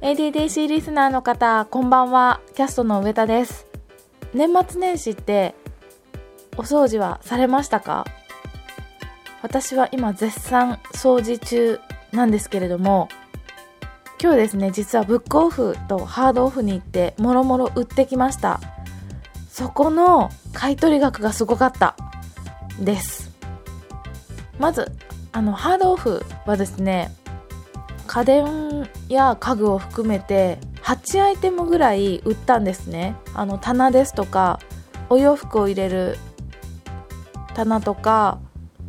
ADDC リスナーの方こんばんは。キャストの上田です。年末年始ってお掃除はされましたか？私は今絶賛掃除中なんですけれども今日ですね実はブックオフとハードオフに行ってもろもろ売ってきました。そこの買取額がすごかったです。まずあのハードオフはですね家電や家具を含めて8アイテムぐらい売ったんですね。あの棚ですとかお洋服を入れる棚とか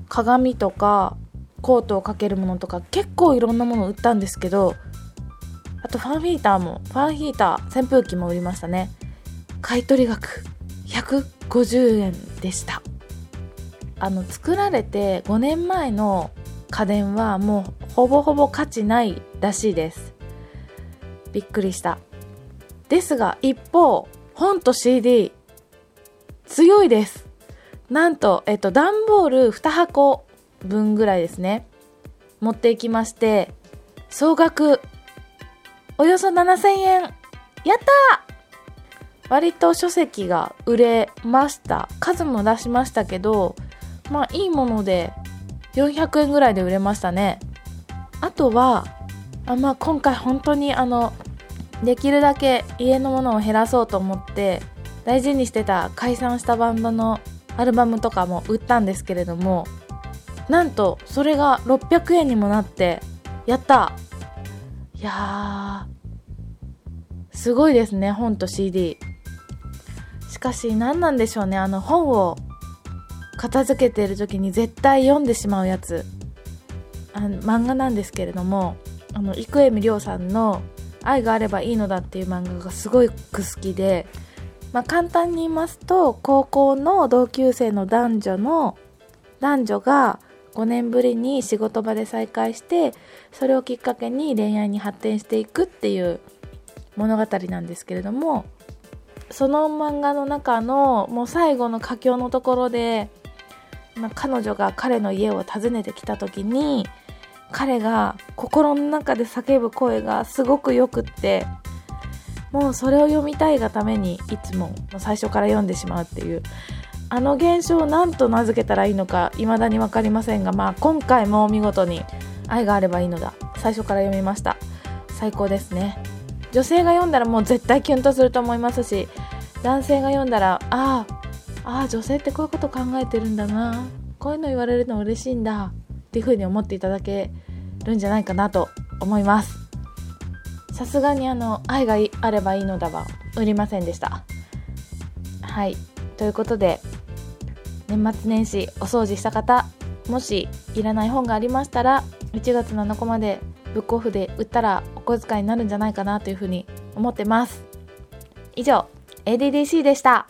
鏡とかコートをかけるものとか結構いろんなもの売ったんですけどあとファンヒーターもファンヒーター扇風機も売りましたね。買取額150円でした。あの作られて5年前の家電はもうほぼほぼ価値ないらしいです。びっくりした。ですが一方本と CD 強いです。なんと、えっと、段ボール2箱分ぐらいですね。持っていきまして総額およそ7000円。やった割と書籍が売れました。数も出しましたけどまあいいもので400円ぐらいで売れましたね。あとはあまあ今回本当にあのできるだけ家のものを減らそうと思って大事にしてた解散したバンドのアルバムとかも売ったんですけれどもなんとそれが600円にもなってやった。いやーすごいですね本と CD しかし何なんでしょうねあの本を片付けている時に絶対読んでしまうやつ。あの漫画なんですけれどもあの生恵美涼さんの「愛があればいいのだ」っていう漫画がすごく好きで、まあ、簡単に言いますと高校の同級生の男女の男女が5年ぶりに仕事場で再会してそれをきっかけに恋愛に発展していくっていう物語なんですけれどもその漫画の中のもう最後の佳境のところでま、彼女が彼の家を訪ねてきた時に彼が心の中で叫ぶ声がすごくよくってもうそれを読みたいがためにいつも最初から読んでしまうっていう。あの現象を何と名付けたらいいのか未だに分かりませんが、まあ、今回も見事に愛があればいいのだ。最初から読みました。最高ですね。女性が読んだらもう絶対キュンとすると思いますし男性が読んだらああああ女性ってこういうこと考えてるんだな。こういうの言われるの嬉しいんだ。っていう風に思っていただけるんじゃないかなと思います。さすがにあの愛があればいいのだは売りませんでした。はい。ということで年末年始お掃除した方もしいらない本がありましたら1月7日までブックオフで売ったらお小遣いになるんじゃないかなというふうに思ってます。以上 ADDC でした。